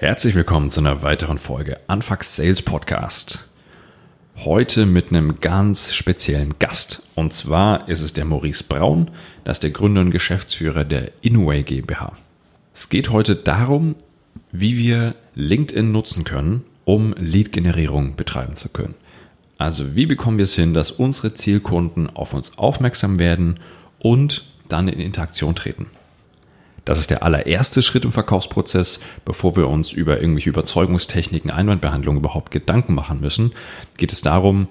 Herzlich willkommen zu einer weiteren Folge Anfax Sales Podcast. Heute mit einem ganz speziellen Gast. Und zwar ist es der Maurice Braun, das ist der Gründer und Geschäftsführer der Inway GmbH. Es geht heute darum, wie wir LinkedIn nutzen können, um Lead-Generierung betreiben zu können. Also wie bekommen wir es hin, dass unsere Zielkunden auf uns aufmerksam werden und dann in Interaktion treten. Das ist der allererste Schritt im Verkaufsprozess. Bevor wir uns über irgendwelche Überzeugungstechniken, Einwandbehandlung überhaupt Gedanken machen müssen, geht es darum,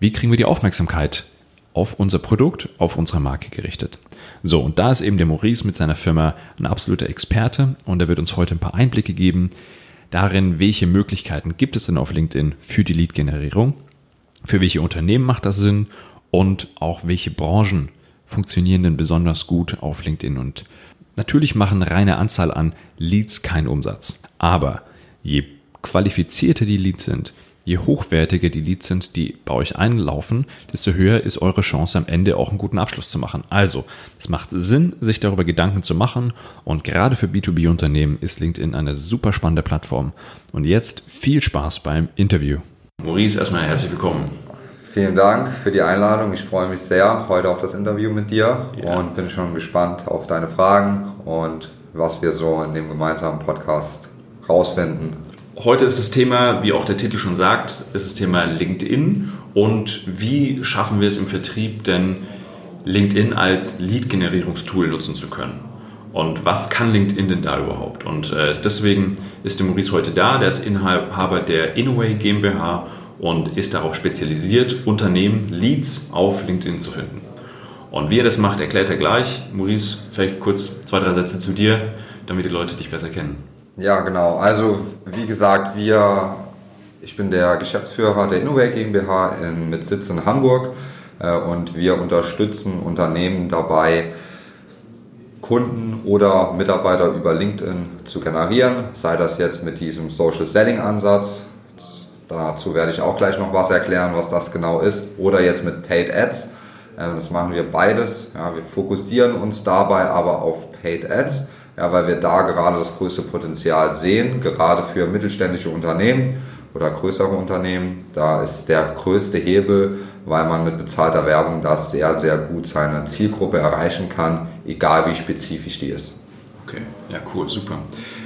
wie kriegen wir die Aufmerksamkeit auf unser Produkt, auf unsere Marke gerichtet. So, und da ist eben der Maurice mit seiner Firma ein absoluter Experte und er wird uns heute ein paar Einblicke geben darin, welche Möglichkeiten gibt es denn auf LinkedIn für die Lead-Generierung, für welche Unternehmen macht das Sinn und auch welche Branchen funktionieren denn besonders gut auf LinkedIn und Natürlich machen reine Anzahl an Leads keinen Umsatz. Aber je qualifizierter die Leads sind, je hochwertiger die Leads sind, die bei euch einlaufen, desto höher ist eure Chance am Ende auch einen guten Abschluss zu machen. Also, es macht Sinn, sich darüber Gedanken zu machen und gerade für B2B-Unternehmen ist LinkedIn eine super spannende Plattform. Und jetzt viel Spaß beim Interview. Maurice, erstmal herzlich willkommen. Vielen Dank für die Einladung. Ich freue mich sehr, heute auf das Interview mit dir ja. und bin schon gespannt auf deine Fragen und was wir so in dem gemeinsamen Podcast rausfinden. Heute ist das Thema, wie auch der Titel schon sagt, ist das Thema LinkedIn und wie schaffen wir es im Vertrieb denn LinkedIn als Lead-Generierungstool nutzen zu können. Und was kann LinkedIn denn da überhaupt? Und äh, deswegen ist der Maurice heute da, der ist Inhaber der Inaway GmbH und ist darauf spezialisiert, Unternehmen, Leads auf LinkedIn zu finden. Und wie er das macht, erklärt er gleich. Maurice, vielleicht kurz zwei, drei Sätze zu dir, damit die Leute dich besser kennen. Ja, genau. Also, wie gesagt, wir, ich bin der Geschäftsführer der Innovate GmbH in, mit Sitz in Hamburg äh, und wir unterstützen Unternehmen dabei, Kunden oder Mitarbeiter über LinkedIn zu generieren, sei das jetzt mit diesem Social Selling Ansatz, Dazu werde ich auch gleich noch was erklären, was das genau ist. Oder jetzt mit Paid Ads. Ähm, das machen wir beides. Ja, wir fokussieren uns dabei aber auf Paid Ads, ja, weil wir da gerade das größte Potenzial sehen, gerade für mittelständische Unternehmen oder größere Unternehmen. Da ist der größte Hebel, weil man mit bezahlter Werbung das sehr, sehr gut seine Zielgruppe erreichen kann, egal wie spezifisch die ist. Okay, ja cool, super.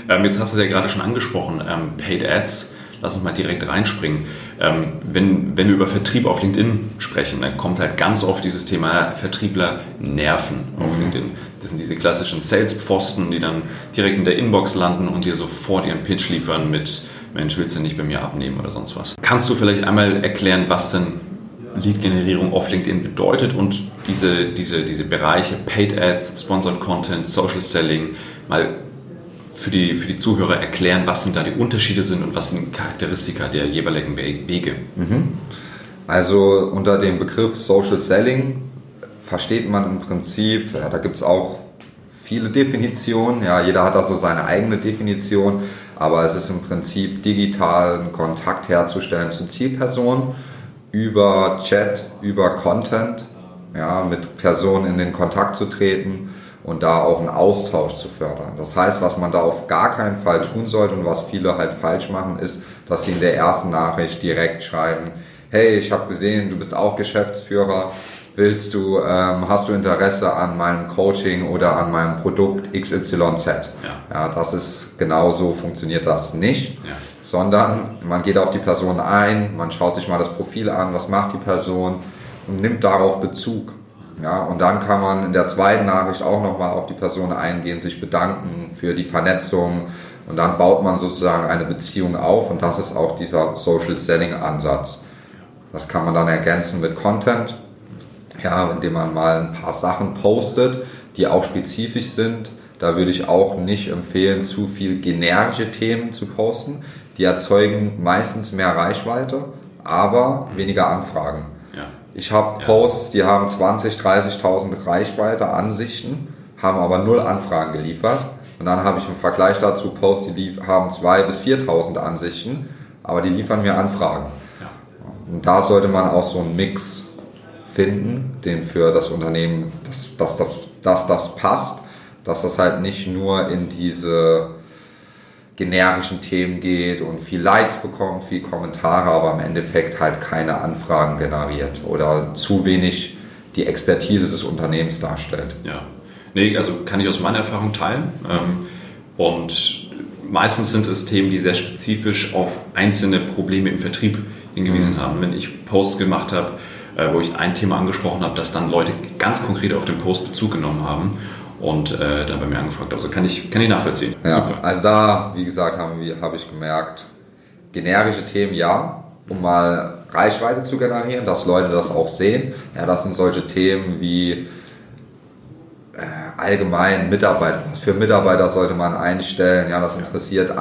Ähm, jetzt hast du ja gerade schon angesprochen, ähm, Paid Ads lass uns mal direkt reinspringen. Ähm, wenn, wenn wir über Vertrieb auf LinkedIn sprechen, dann kommt halt ganz oft dieses Thema Vertriebler nerven auf mhm. LinkedIn. Das sind diese klassischen Sales-Pfosten, die dann direkt in der Inbox landen und dir sofort ihren Pitch liefern mit Mensch, willst du nicht bei mir abnehmen oder sonst was. Kannst du vielleicht einmal erklären, was denn Lead-Generierung auf LinkedIn bedeutet und diese, diese, diese Bereiche Paid Ads, Sponsored Content, Social Selling mal für die, für die Zuhörer erklären, was denn da die Unterschiede sind und was sind Charakteristika der jeweiligen Wege? Mhm. Also unter dem Begriff Social Selling versteht man im Prinzip, ja, da gibt es auch viele Definitionen, ja, jeder hat da so seine eigene Definition, aber es ist im Prinzip digitalen Kontakt herzustellen zu Zielpersonen über Chat, über Content, ja, mit Personen in den Kontakt zu treten und da auch einen Austausch zu fördern. Das heißt, was man da auf gar keinen Fall tun sollte und was viele halt falsch machen, ist, dass sie in der ersten Nachricht direkt schreiben, hey, ich habe gesehen, du bist auch Geschäftsführer, willst du, ähm, hast du Interesse an meinem Coaching oder an meinem Produkt XYZ? Ja, ja das ist genau so funktioniert das nicht, ja. sondern man geht auf die Person ein, man schaut sich mal das Profil an, was macht die Person und nimmt darauf Bezug. Ja, und dann kann man in der zweiten Nachricht auch nochmal auf die Person eingehen, sich bedanken für die Vernetzung und dann baut man sozusagen eine Beziehung auf und das ist auch dieser Social Selling Ansatz. Das kann man dann ergänzen mit Content, ja, indem man mal ein paar Sachen postet, die auch spezifisch sind. Da würde ich auch nicht empfehlen, zu viel generische Themen zu posten. Die erzeugen meistens mehr Reichweite, aber weniger Anfragen. Ich habe Posts, die haben 20, 30.000 Reichweite, Ansichten, haben aber null Anfragen geliefert. Und dann habe ich im Vergleich dazu Posts, die haben 2.000 bis 4.000 Ansichten, aber die liefern mir Anfragen. Und da sollte man auch so einen Mix finden, den für das Unternehmen, dass, dass, dass, dass das passt, dass das halt nicht nur in diese generischen Themen geht und viel Likes bekommt, viel Kommentare, aber im Endeffekt halt keine Anfragen generiert oder zu wenig die Expertise des Unternehmens darstellt. Ja, nee, also kann ich aus meiner Erfahrung teilen. Ähm, und meistens sind es Themen, die sehr spezifisch auf einzelne Probleme im Vertrieb hingewiesen mhm. haben. Wenn ich Posts gemacht habe, äh, wo ich ein Thema angesprochen habe, dass dann Leute ganz konkret auf den Post Bezug genommen haben und äh, dann bei mir angefragt. Also kann ich, kann ich nachvollziehen. Ja, Super. Also da, wie gesagt, habe hab ich gemerkt, generische Themen ja, um mal Reichweite zu generieren, dass Leute das auch sehen. Ja, das sind solche Themen wie äh, allgemein Mitarbeiter. Was für Mitarbeiter sollte man einstellen? Ja, das interessiert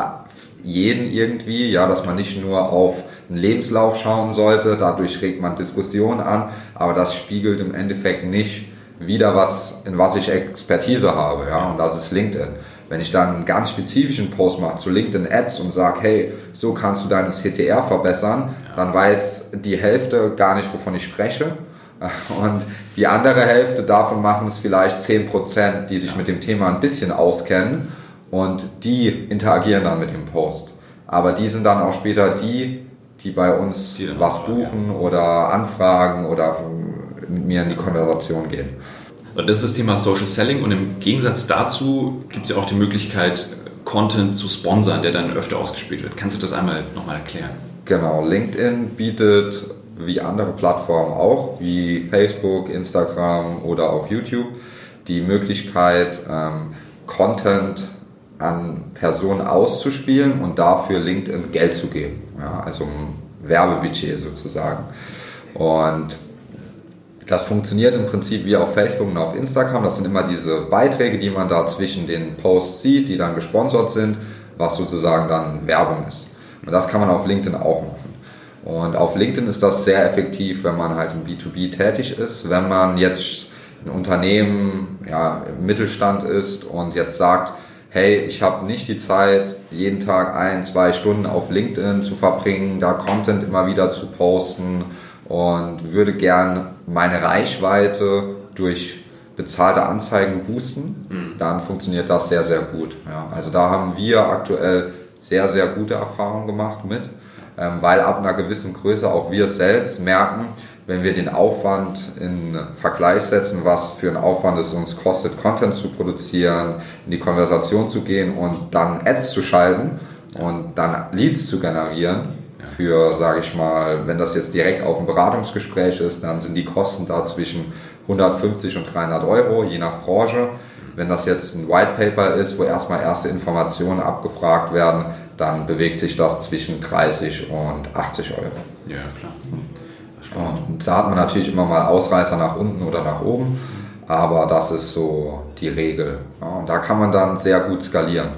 jeden irgendwie. Ja, dass man nicht nur auf einen Lebenslauf schauen sollte. Dadurch regt man Diskussionen an, aber das spiegelt im Endeffekt nicht wieder was, in was ich Expertise habe, ja, und das ist LinkedIn. Wenn ich dann einen ganz spezifischen Post mache zu LinkedIn Ads und sage, hey, so kannst du deinen CTR verbessern, ja. dann weiß die Hälfte gar nicht, wovon ich spreche. Und die andere Hälfte davon machen es vielleicht 10%, die sich ja. mit dem Thema ein bisschen auskennen und die interagieren dann mit dem Post. Aber die sind dann auch später die, die bei uns die was buchen ja. oder anfragen oder mit mir in die Konversation gehen. Und das ist das Thema Social Selling und im Gegensatz dazu gibt es ja auch die Möglichkeit, Content zu sponsern, der dann öfter ausgespielt wird. Kannst du das einmal nochmal erklären? Genau, LinkedIn bietet wie andere Plattformen auch, wie Facebook, Instagram oder auch YouTube, die Möglichkeit, ähm, Content an Personen auszuspielen und dafür LinkedIn Geld zu geben. Ja, also ein Werbebudget sozusagen. Und das funktioniert im Prinzip wie auf Facebook und auf Instagram. Das sind immer diese Beiträge, die man da zwischen den Posts sieht, die dann gesponsert sind, was sozusagen dann Werbung ist. Und das kann man auf LinkedIn auch machen. Und auf LinkedIn ist das sehr effektiv, wenn man halt im B2B tätig ist. Wenn man jetzt ein Unternehmen ja, im Mittelstand ist und jetzt sagt, hey, ich habe nicht die Zeit, jeden Tag ein, zwei Stunden auf LinkedIn zu verbringen, da Content immer wieder zu posten und würde gern meine Reichweite durch bezahlte Anzeigen boosten, mhm. dann funktioniert das sehr, sehr gut. Ja, also da haben wir aktuell sehr, sehr gute Erfahrungen gemacht mit, ähm, weil ab einer gewissen Größe auch wir selbst merken, wenn wir den Aufwand in Vergleich setzen, was für ein Aufwand es uns kostet, Content zu produzieren, in die Konversation zu gehen und dann Ads zu schalten und dann Leads zu generieren, für, sage ich mal, wenn das jetzt direkt auf ein Beratungsgespräch ist, dann sind die Kosten da zwischen 150 und 300 Euro, je nach Branche. Wenn das jetzt ein White Paper ist, wo erstmal erste Informationen abgefragt werden, dann bewegt sich das zwischen 30 und 80 Euro. Ja, klar. Und da hat man natürlich immer mal Ausreißer nach unten oder nach oben, aber das ist so die Regel. Ja, und da kann man dann sehr gut skalieren.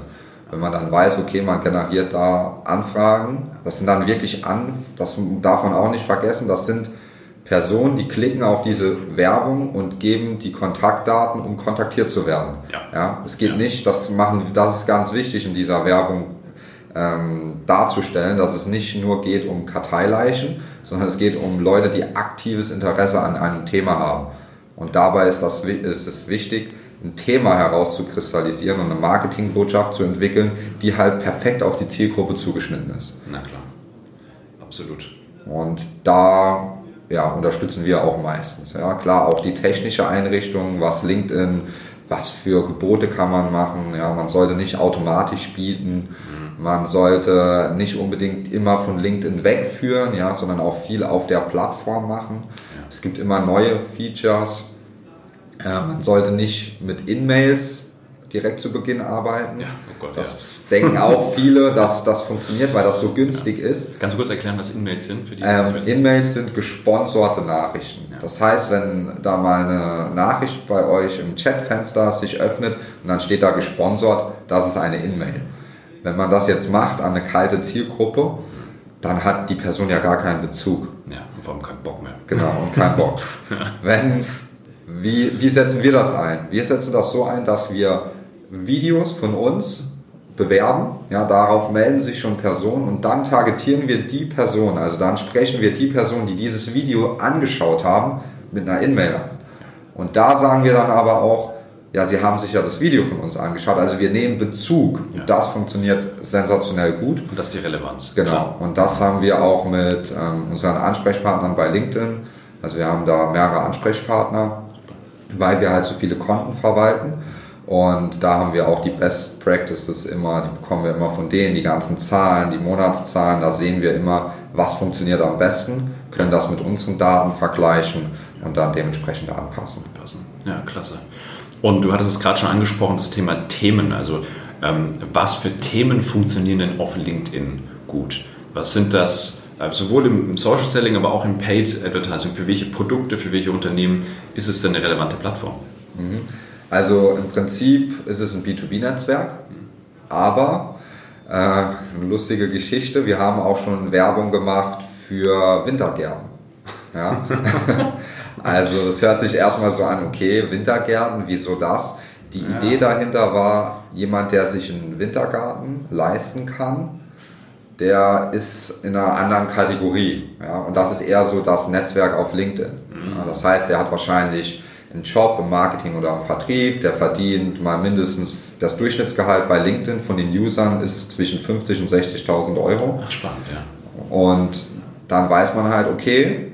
Wenn man dann weiß, okay, man generiert da Anfragen, das sind dann wirklich an, das darf man auch nicht vergessen, das sind Personen, die klicken auf diese Werbung und geben die Kontaktdaten, um kontaktiert zu werden. Ja. ja es geht ja. nicht, das machen, das ist ganz wichtig in dieser Werbung ähm, darzustellen, dass es nicht nur geht um Karteileichen, sondern es geht um Leute, die aktives Interesse an einem Thema haben. Und dabei ist, das, ist es wichtig, ein Thema herauszukristallisieren und eine Marketingbotschaft zu entwickeln, die halt perfekt auf die Zielgruppe zugeschnitten ist. Na klar, absolut. Und da ja, unterstützen wir auch meistens. Ja, klar, auch die technische Einrichtung, was LinkedIn, was für Gebote kann man machen. Ja, man sollte nicht automatisch bieten. Mhm. Man sollte nicht unbedingt immer von LinkedIn wegführen, ja, sondern auch viel auf der Plattform machen. Es gibt immer neue Features ja, man sollte nicht mit In-Mails direkt zu Beginn arbeiten. Ja, oh Gott, das ja. denken auch viele, dass das funktioniert, weil das so günstig ja. ist. Kannst du kurz erklären, was In-Mails sind? Für die, ähm, In-Mails sind gesponserte Nachrichten. Das heißt, wenn da mal eine Nachricht bei euch im Chatfenster sich öffnet und dann steht da gesponsert, das ist eine In-Mail. Wenn man das jetzt macht an eine kalte Zielgruppe, dann hat die Person ja gar keinen Bezug. Ja, und vor allem keinen Bock mehr. Genau, und keinen Bock. wenn wie, wie setzen wir das ein? Wir setzen das so ein, dass wir Videos von uns bewerben. Ja, darauf melden sich schon Personen und dann targetieren wir die Person. Also dann sprechen wir die Person, die dieses Video angeschaut haben, mit einer In-Mail an. Und da sagen wir dann aber auch, ja, sie haben sich ja das Video von uns angeschaut. Also wir nehmen Bezug. Ja. Das funktioniert sensationell gut. Und das ist die Relevanz. Genau. Klar. Und das haben wir auch mit ähm, unseren Ansprechpartnern bei LinkedIn. Also wir haben da mehrere Ansprechpartner, weil wir halt so viele Konten verwalten. Und da haben wir auch die Best Practices immer, die bekommen wir immer von denen, die ganzen Zahlen, die Monatszahlen, da sehen wir immer, was funktioniert am besten, können das mit unseren Daten vergleichen und dann dementsprechend anpassen. passen. Ja, klasse. Und du hattest es gerade schon angesprochen, das Thema Themen. Also ähm, was für Themen funktionieren denn auf LinkedIn gut? Was sind das, sowohl im, Social Selling, aber auch im Paid Advertising, für welche Produkte, für welche Unternehmen ist es denn eine relevante Plattform? Also im Prinzip ist es ein B2B-Netzwerk, aber äh, eine lustige Geschichte, wir haben auch schon Werbung gemacht für Wintergärten. Ja? also es hört sich erstmal so an, okay, Wintergärten, wieso das? Die Ja. Idee dahinter war, jemand, der sich einen Wintergarten leisten kann, der ist in einer anderen Kategorie. Ja? Und das ist eher so das Netzwerk auf LinkedIn. Ja, das heißt, er hat wahrscheinlich einen Job im Marketing oder im Vertrieb, der verdient mal mindestens das Durchschnittsgehalt bei LinkedIn von den Usern ist zwischen 50 und 60.000 Euro. Ach, spannend, ja. Und dann weiß man halt, okay,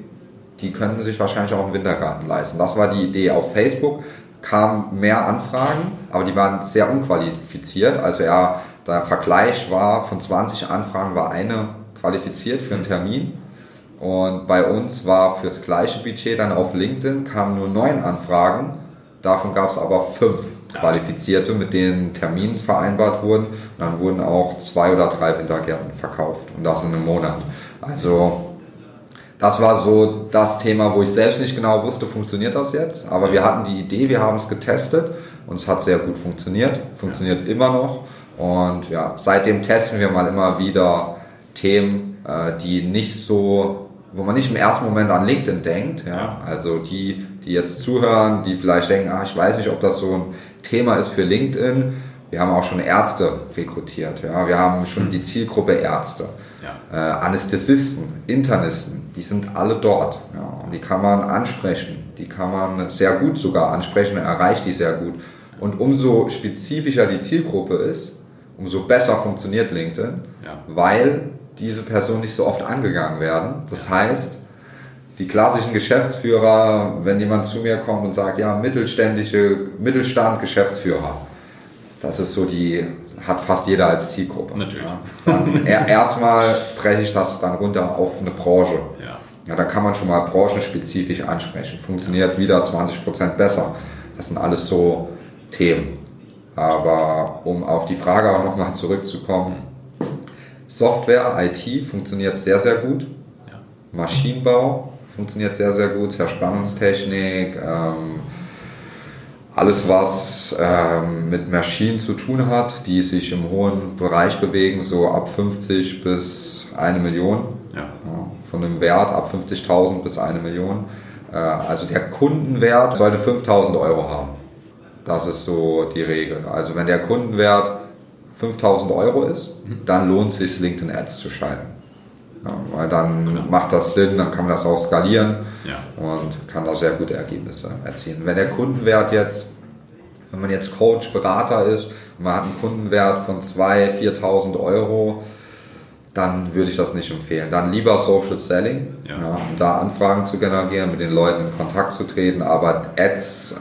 die könnten sich wahrscheinlich auch einen Wintergarten leisten. Das war die Idee. Auf Facebook kamen mehr Anfragen, aber die waren sehr unqualifiziert. Also er, der Vergleich war, von 20 Anfragen war eine qualifiziert für einen Termin. Und bei uns war fürs gleiche Budget dann auf LinkedIn kamen nur neun Anfragen. Davon gab es aber fünf Qualifizierte, mit denen Termine vereinbart wurden. Und dann wurden auch zwei oder drei Wintergärten verkauft. Und das in einem Monat. Also das war so das Thema, wo ich selbst nicht genau wusste, funktioniert das jetzt. Aber wir hatten die Idee, wir haben es getestet und es hat sehr gut funktioniert. Funktioniert immer noch. Und ja, seitdem testen wir mal immer wieder Themen, äh, die nicht so, wo man nicht im ersten Moment an LinkedIn denkt. Ja? Also die, die jetzt zuhören, die vielleicht denken, ah, ich weiß nicht, ob das so ein Thema ist für LinkedIn. Wir haben auch schon Ärzte rekrutiert. Ja? Wir haben schon die Zielgruppe Ärzte. Ja. Äh, Anästhesisten, Internisten, die sind alle dort. Ja, und die kann man ansprechen. Die kann man sehr gut sogar ansprechen, erreicht die sehr gut. Und umso spezifischer die Zielgruppe ist, umso besser funktioniert LinkedIn, Ja. weil diese Personen nicht so oft angegangen werden. Das heißt, die klassischen Geschäftsführer, wenn jemand zu mir kommt und sagt, ja, mittelständische, Mittelstand, Geschäftsführer, das ist so die, hat fast jeder als Zielgruppe. Natürlich. Ja. Dann er- erstmal breche ich das dann runter auf eine Branche. Ja. Ja, dann kann man schon mal branchenspezifisch ansprechen. Funktioniert wieder 20% besser. Das sind alles so Themen. Aber um auf die Frage auch nochmal zurückzukommen, Software, IT funktioniert sehr, sehr gut. Ja. Maschinenbau funktioniert sehr, sehr gut. Zerspannungstechnik, ähm, alles was ähm, mit Maschinen zu tun hat, die sich im hohen Bereich bewegen, so ab 50 bis eine Million. Ja. Ja, von einem Wert ab 50.000 bis eine Million. Äh, Also der Kundenwert sollte 5.000 Euro haben. Das ist so die Regel. Also wenn der Kundenwert 5.000 Euro ist, dann lohnt es sich LinkedIn Ads zu schalten. Ja, weil dann Klar. macht das Sinn, dann kann man das auch skalieren Ja. und kann da sehr gute Ergebnisse erzielen. Wenn der Kundenwert jetzt, wenn man jetzt Coach, Berater ist und man hat einen Kundenwert von 2.000, 4.000 Euro, dann würde ich das nicht empfehlen. Dann lieber Social Selling, Ja. um da Anfragen zu generieren, mit den Leuten in Kontakt zu treten. Aber Ads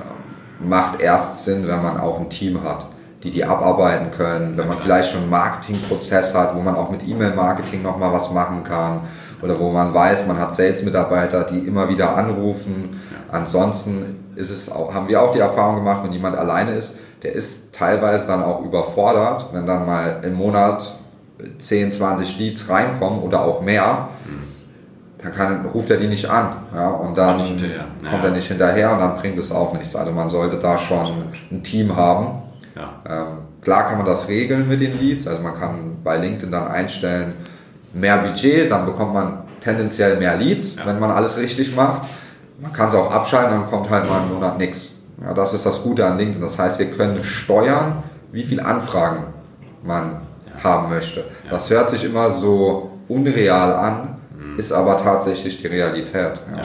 macht erst Sinn, wenn man auch ein Team hat, die die abarbeiten können. Wenn man vielleicht schon einen Marketingprozess hat, wo man auch mit E-Mail-Marketing nochmal was machen kann. Oder wo man weiß, man hat Sales-Mitarbeiter, die immer wieder anrufen. Ansonsten ist es auch, haben wir auch die Erfahrung gemacht, wenn jemand alleine ist, der ist teilweise dann auch überfordert, wenn dann mal im Monat 10, 20 Leads reinkommen oder auch mehr, dann kann, ruft er die nicht an. Ja, und dann Kommt nicht hinterher. kommt Ja. er nicht hinterher und dann bringt es auch nichts. Also man sollte da schon ein Team haben. Ja. Ähm, klar kann man das regeln mit den Leads. Also man kann bei LinkedIn dann einstellen, mehr Budget, dann bekommt man tendenziell mehr Leads, Ja. wenn man alles richtig macht. Man kann es auch abschalten, dann kommt halt mal im Monat nichts. Ja, das ist das Gute an LinkedIn. Das heißt, wir können steuern, wie viele Anfragen man haben möchte. Das hört sich immer so unreal an, ist aber tatsächlich die Realität. Ja.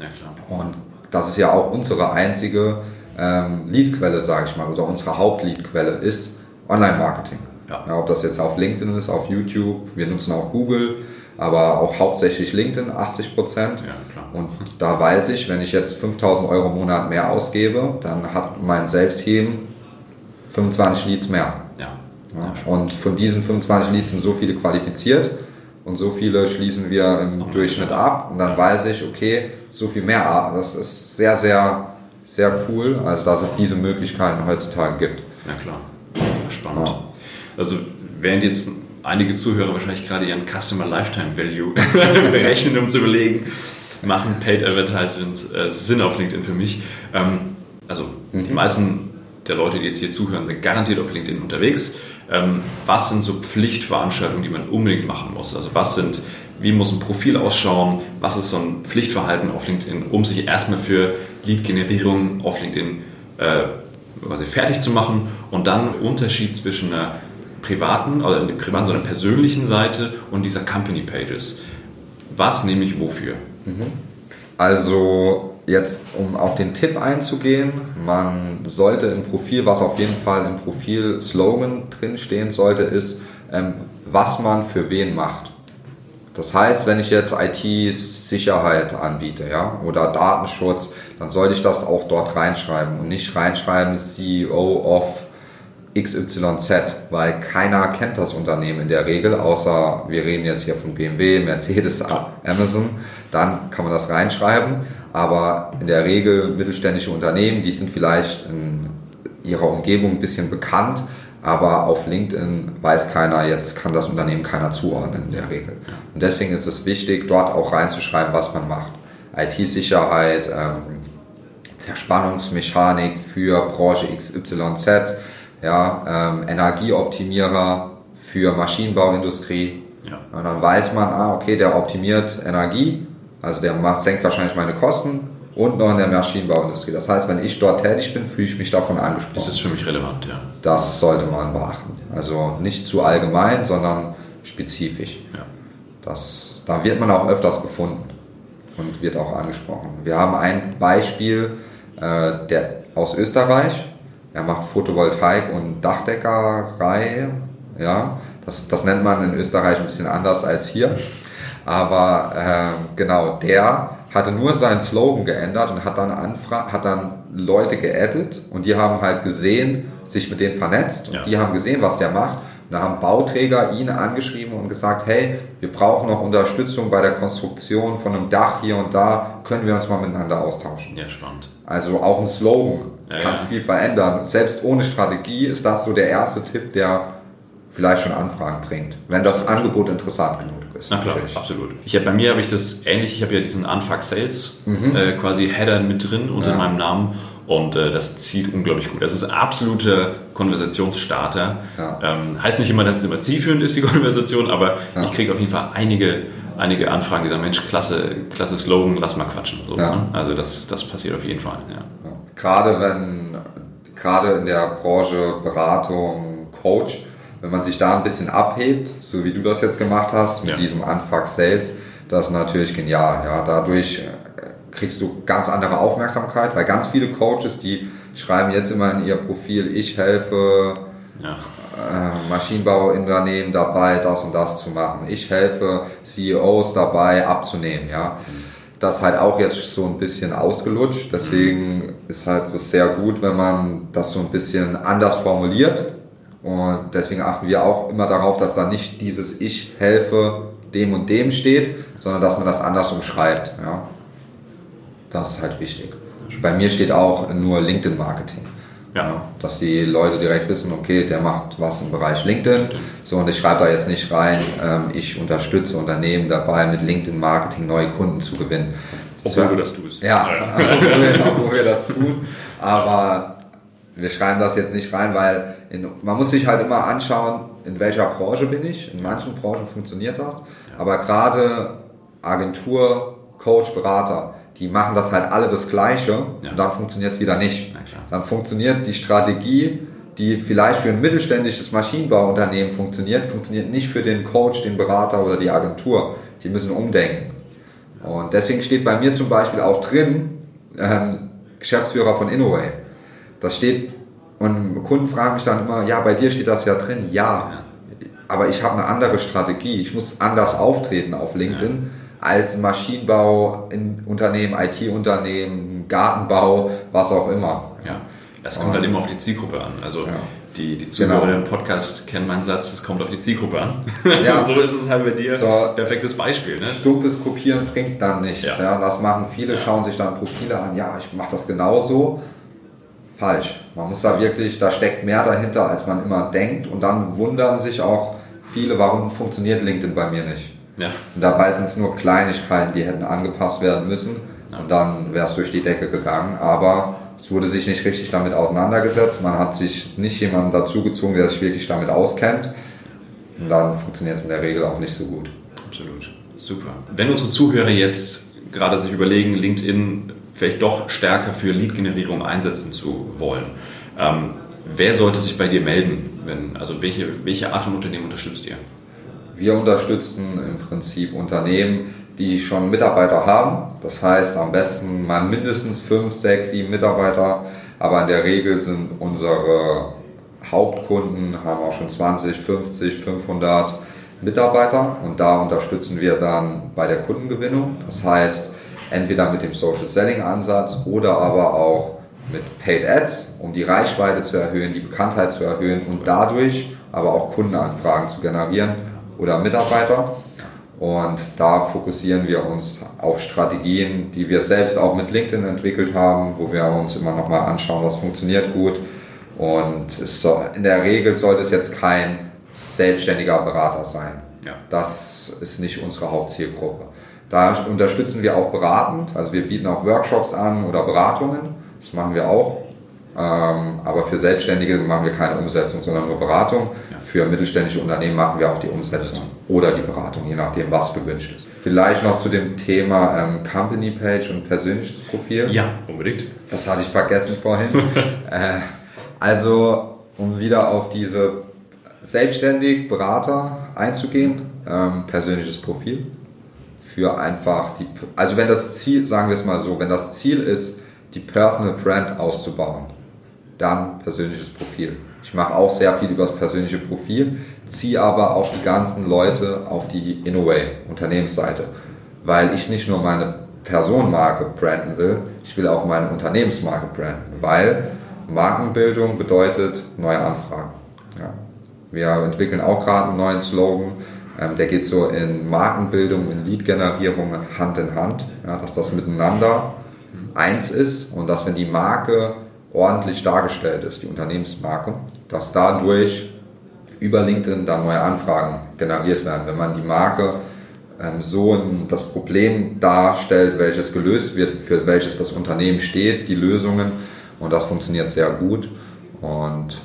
Ja. Und das ist ja auch unsere einzige ähm, Leadquelle, sage ich mal, oder unsere Hauptleadquelle ist Online-Marketing. Ja. Ob das jetzt auf LinkedIn ist, auf YouTube, wir nutzen auch Google, aber auch hauptsächlich LinkedIn, 80 Prozent. Und da weiß ich, wenn ich jetzt 5000 Euro im Monat mehr ausgebe, dann hat mein Sales-Team 25 Leads mehr. Ja, und von diesen 25 Leads sind so viele qualifiziert und so viele schließen wir im Oh, Durchschnitt ab und dann weiß ich, okay, so viel mehr. Das ist sehr, sehr, sehr cool, also dass es diese Möglichkeiten heutzutage gibt. Ja, klar. Spannend. Ja. Also, während jetzt einige Zuhörer wahrscheinlich gerade ihren Customer Lifetime Value berechnen, um zu überlegen, machen Paid Advertisements äh, Sinn auf LinkedIn für mich? Ähm, also, die meisten der Leute, die jetzt hier zuhören, sind garantiert auf LinkedIn unterwegs. Ähm, was sind so Pflichtveranstaltungen, die man unbedingt machen muss? Also, was sind, wie muss ein Profil ausschauen? Was ist so ein Pflichtverhalten auf LinkedIn, um sich erstmal für Lead-Generierung auf LinkedIn äh, quasi fertig zu machen und dann Unterschied zwischen einer privaten, oder nicht privaten, sondern persönlichen Seite und dieser Company Pages. Was nehme ich wofür? Also jetzt, um auf den Tipp einzugehen, man sollte im Profil, was auf jeden Fall im Profil Slogan drin stehen sollte, ist, ähm, was man für wen macht. Das heißt, wenn ich jetzt IT-Sicherheit anbiete, ja, oder Datenschutz, dann sollte ich das auch dort reinschreiben und nicht reinschreiben CEO of XYZ, weil keiner kennt das Unternehmen in der Regel, außer wir reden jetzt hier von BMW, Mercedes, Amazon, dann kann man das reinschreiben, aber in der Regel mittelständische Unternehmen, die sind vielleicht in ihrer Umgebung ein bisschen bekannt, aber auf LinkedIn weiß keiner, jetzt kann das Unternehmen keiner zuordnen in der Regel. Und deswegen ist es wichtig, dort auch reinzuschreiben, was man macht. IT-Sicherheit, ähm, Zerspannungsmechanik für Branche XYZ, ja, ähm, Energieoptimierer für Maschinenbauindustrie. Ja. Und dann weiß man, ah, okay, der optimiert Energie, also der macht, senkt wahrscheinlich meine Kosten und noch in der Maschinenbauindustrie. Das heißt, wenn ich dort tätig bin, fühle ich mich davon angesprochen. Das ist für mich relevant, ja. Das sollte man beachten. Also nicht zu allgemein, sondern spezifisch. ja. Das, da wird man auch öfters gefunden und wird auch angesprochen. Wir haben ein Beispiel äh, der, aus Österreich. Er macht Photovoltaik und Dachdeckerei. Ja, das, das nennt man in Österreich ein bisschen anders als hier. Aber äh, genau, der hatte nur seinen Slogan geändert und hat dann, Anfra hat dann Leute geaddet und die haben halt gesehen, sich mit denen vernetzt und Ja. die haben gesehen, was der macht. Und da haben Bauträger ihn angeschrieben und gesagt, hey, wir brauchen noch Unterstützung bei der Konstruktion von einem Dach hier und da, können wir uns mal miteinander austauschen. Ja, spannend. Also auch ein Slogan Ja, kann ja. viel verändern. Selbst ohne Strategie ist das so der erste Tipp, der vielleicht schon Anfragen bringt, wenn das Angebot interessant genug ist. Na klar, natürlich. absolut. Ich hab, bei mir habe ich das ähnlich, ich habe ja diesen Unfuck Sales äh, quasi Header mit drin unter Mhm. Ja. meinem Namen und äh, das zieht unglaublich gut. Das ist ein absoluter Konversationsstarter. Ja. Ähm, heißt nicht immer, dass es immer zielführend ist, die Konversation, aber Ja. ich kriege auf jeden Fall einige, einige Anfragen, die sagen, Mensch, klasse, klasse Slogan, lass mal quatschen. So, ne? Also das, das passiert auf jeden Fall. Gerade wenn, gerade in der Branche Beratung, Coach, wenn man sich da ein bisschen abhebt, so wie du das jetzt gemacht hast, mit Ja. diesem Anfang Sales, das ist natürlich genial. Ja, dadurch äh, kriegst du ganz andere Aufmerksamkeit, weil ganz viele Coaches, die schreiben jetzt immer in ihr Profil, ich helfe Ja. äh, Maschinenbauunternehmen dabei, das und das zu machen. Ich helfe CEOs dabei abzunehmen, ja. Das ist halt auch jetzt so ein bisschen ausgelutscht. Deswegen ist halt es sehr gut, wenn man das so ein bisschen anders formuliert. Und deswegen achten wir auch immer darauf, dass da nicht dieses Ich helfe dem und dem steht, sondern dass man das anders umschreibt, ja. Das ist halt wichtig. Bei mir steht auch nur LinkedIn-Marketing. Ja. dass die Leute direkt wissen, okay, der macht was im Bereich LinkedIn. So, und ich schreibe da jetzt nicht rein, ähm, ich unterstütze Unternehmen dabei, mit LinkedIn-Marketing neue Kunden zu gewinnen. Obwohl du das tust. Ja, wir- obwohl wir das tun. Aber wir schreiben das jetzt nicht rein, weil in, man muss sich halt immer anschauen, in welcher Branche bin ich. In manchen Branchen funktioniert das. Aber gerade Agentur, Coach, Berater, die machen das halt alle das Gleiche Ja. und dann funktioniert es wieder nicht. Dann funktioniert die Strategie, die vielleicht für ein mittelständisches Maschinenbauunternehmen funktioniert, funktioniert nicht für den Coach, den Berater oder die Agentur. Die müssen umdenken. Und deswegen steht bei mir zum Beispiel auch drin, ähm, Geschäftsführer von Innoway. Das steht, und Kunden fragen mich dann immer, ja, bei dir steht das ja drin. Ja, Ja. aber ich habe eine andere Strategie. Ich muss anders auftreten auf LinkedIn als ein Maschinenbau, in Unternehmen, IT-Unternehmen, Gartenbau, was auch immer. Ja, das kommt halt immer auf die Zielgruppe an. Also Ja. die, die Zuhörer Genau. im Podcast kennen meinen Satz, es kommt auf die Zielgruppe an. Ja. Und so ist es halt bei dir. So. Perfektes Beispiel. Ne? Stumpfes Kopieren bringt dann nichts. Ja. Ja. das machen viele, Ja. schauen sich dann Profile an. Ja, ich mache das genauso. Falsch. Man muss da wirklich, da steckt mehr dahinter, als man immer denkt. Und dann wundern sich auch viele, warum funktioniert LinkedIn bei mir nicht. Ja, Und dabei sind es nur Kleinigkeiten, die hätten angepasst werden müssen. Und dann wäre es durch die Decke gegangen. Aber es wurde sich nicht richtig damit auseinandergesetzt. Man hat sich nicht jemanden dazugezogen, der sich wirklich damit auskennt. Und dann funktioniert es in der Regel auch nicht so gut. absolut. Super. Wenn unsere Zuhörer jetzt gerade sich überlegen, LinkedIn vielleicht doch stärker für Lead-Generierung einsetzen zu wollen, ähm, wer sollte sich bei dir melden? Wenn, also welche, welche Art von Unternehmen unterstützt ihr? Wir unterstützen im Prinzip Unternehmen, die schon Mitarbeiter haben. Das heißt, am besten mal mindestens fünf, sechs, sieben Mitarbeiter. Aber in der Regel sind unsere Hauptkunden, haben auch schon 20, 50, 500 Mitarbeiter. Und da unterstützen wir dann bei der Kundengewinnung. Das heißt, entweder mit dem Social Selling Ansatz oder aber auch mit Paid Ads, um die Reichweite zu erhöhen, die Bekanntheit zu erhöhen und dadurch aber auch Kundenanfragen zu generieren oder Mitarbeiter. Und da fokussieren wir uns auf Strategien, die wir selbst auch mit LinkedIn entwickelt haben, wo wir uns immer nochmal anschauen, was funktioniert gut. Und soll, in der Regel sollte es jetzt kein selbstständiger Berater sein. Ja. Das ist nicht unsere Hauptzielgruppe. Da unterstützen wir auch beratend, also wir bieten auch Workshops an oder Beratungen, das machen wir auch. Ähm, aber für Selbstständige machen wir keine Umsetzung, sondern nur Beratung. Für mittelständische Unternehmen machen wir auch die Umsetzung oder die Beratung, je nachdem, was gewünscht ist. Vielleicht noch zu dem Thema ähm, Company Page und persönliches Profil. Ja, unbedingt. Das hatte ich vergessen vorhin. äh, also, um wieder auf diese selbstständig Berater einzugehen, ähm, persönliches Profil für einfach die, also wenn das Ziel, sagen wir es mal so, wenn das Ziel ist, die Personal Brand auszubauen, dann persönliches Profil. Ich mache auch sehr viel über das persönliche Profil, ziehe aber auch die ganzen Leute auf die Innoway Unternehmensseite, weil ich nicht nur meine Personenmarke branden will, ich will auch meine Unternehmensmarke branden, weil Markenbildung bedeutet neue Anfragen. Ja. Wir entwickeln auch gerade einen neuen Slogan, ähm, der geht so in Markenbildung, in Lead-Generierung Hand in Hand, ja, dass das miteinander eins ist und dass wenn die Marke ordentlich dargestellt ist, die Unternehmensmarke, dass dadurch über LinkedIn dann neue Anfragen generiert werden. Wenn man die Marke ähm, so ein, das Problem darstellt, welches gelöst wird, für welches das Unternehmen steht, die Lösungen und das funktioniert sehr gut und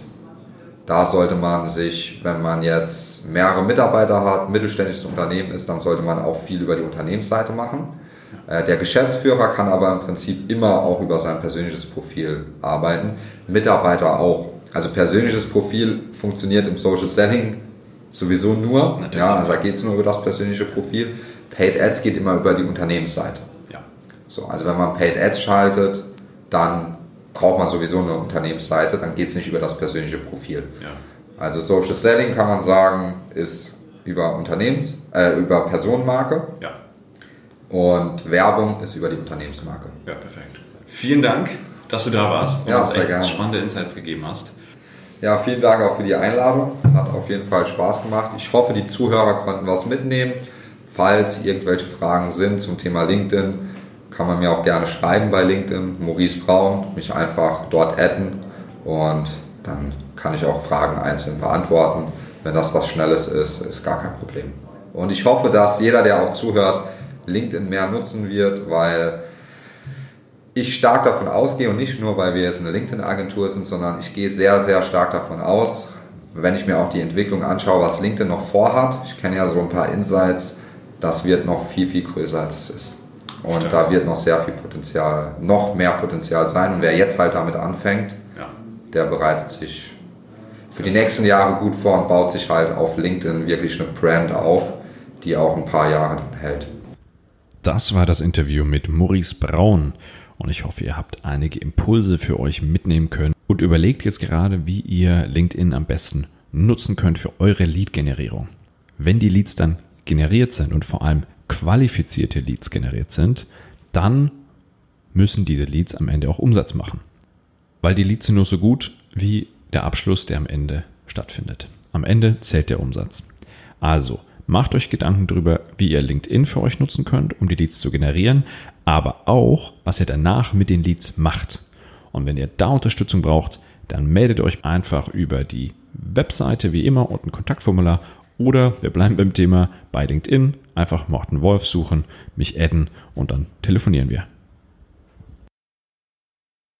da sollte man sich, wenn man jetzt mehrere Mitarbeiter hat, mittelständisches Unternehmen ist, dann sollte man auch viel über die Unternehmensseite machen. Äh, Der Geschäftsführer kann aber im Prinzip immer auch über sein persönliches Profil arbeiten. Mitarbeiter auch. Also persönliches Profil funktioniert im Social Selling sowieso nur. Natürlich. Ja, also da geht es nur über das persönliche Profil. Paid Ads geht immer über die Unternehmensseite. Ja. So, also wenn man Paid Ads schaltet, dann braucht man sowieso eine Unternehmensseite, dann geht es nicht über das persönliche Profil. Ja. Also Social Selling kann man sagen, ist über Unternehmens, äh, über Personenmarke Ja. und Werbung ist über die Unternehmensmarke. Ja, perfekt. Vielen Dank, dass du da warst und Ja, uns echt gerne. spannende Insights gegeben hast. Ja, vielen Dank auch für die Einladung. Hat auf jeden Fall Spaß gemacht. Ich hoffe, die Zuhörer konnten was mitnehmen. Falls irgendwelche Fragen sind zum Thema LinkedIn, kann man mir auch gerne schreiben bei LinkedIn, Maurice Braun, mich einfach dort adden und dann kann ich auch Fragen einzeln beantworten. Wenn das was Schnelles ist, ist gar kein Problem. Und ich hoffe, dass jeder, der auch zuhört, LinkedIn mehr nutzen wird, weil ich stark davon ausgehe und nicht nur, weil wir jetzt eine LinkedIn-Agentur sind, sondern ich gehe sehr, sehr stark davon aus, wenn ich mir auch die Entwicklung anschaue, was LinkedIn noch vorhat. Ich kenne ja so ein paar Insights, das wird noch viel, viel größer als es ist. Und Stark. da wird noch sehr viel Potenzial, noch mehr Potenzial sein. Und wer jetzt halt damit anfängt, Ja. der bereitet sich für die nächsten Jahre gut vor und baut sich halt auf LinkedIn wirklich eine Brand auf, die auch ein paar Jahre dann hält. Das war das Interview mit Maurice Braun. und ich hoffe, ihr habt einige Impulse für euch mitnehmen können und überlegt jetzt gerade, wie ihr LinkedIn am besten nutzen könnt für eure Lead-Generierung. Wenn die Leads dann generiert sind und vor allem qualifizierte Leads generiert sind, dann müssen diese Leads am Ende auch Umsatz machen. Weil die Leads sind nur so gut wie der Abschluss, der am Ende stattfindet. Am Ende zählt der Umsatz. Also macht euch Gedanken darüber, wie ihr LinkedIn für euch nutzen könnt, um die Leads zu generieren, aber auch, was ihr danach mit den Leads macht. Und wenn ihr da Unterstützung braucht, dann meldet euch einfach über die Webseite wie immer und ein Kontaktformular oder wir bleiben beim Thema bei LinkedIn, einfach Morten Wolf suchen, mich adden und dann telefonieren wir.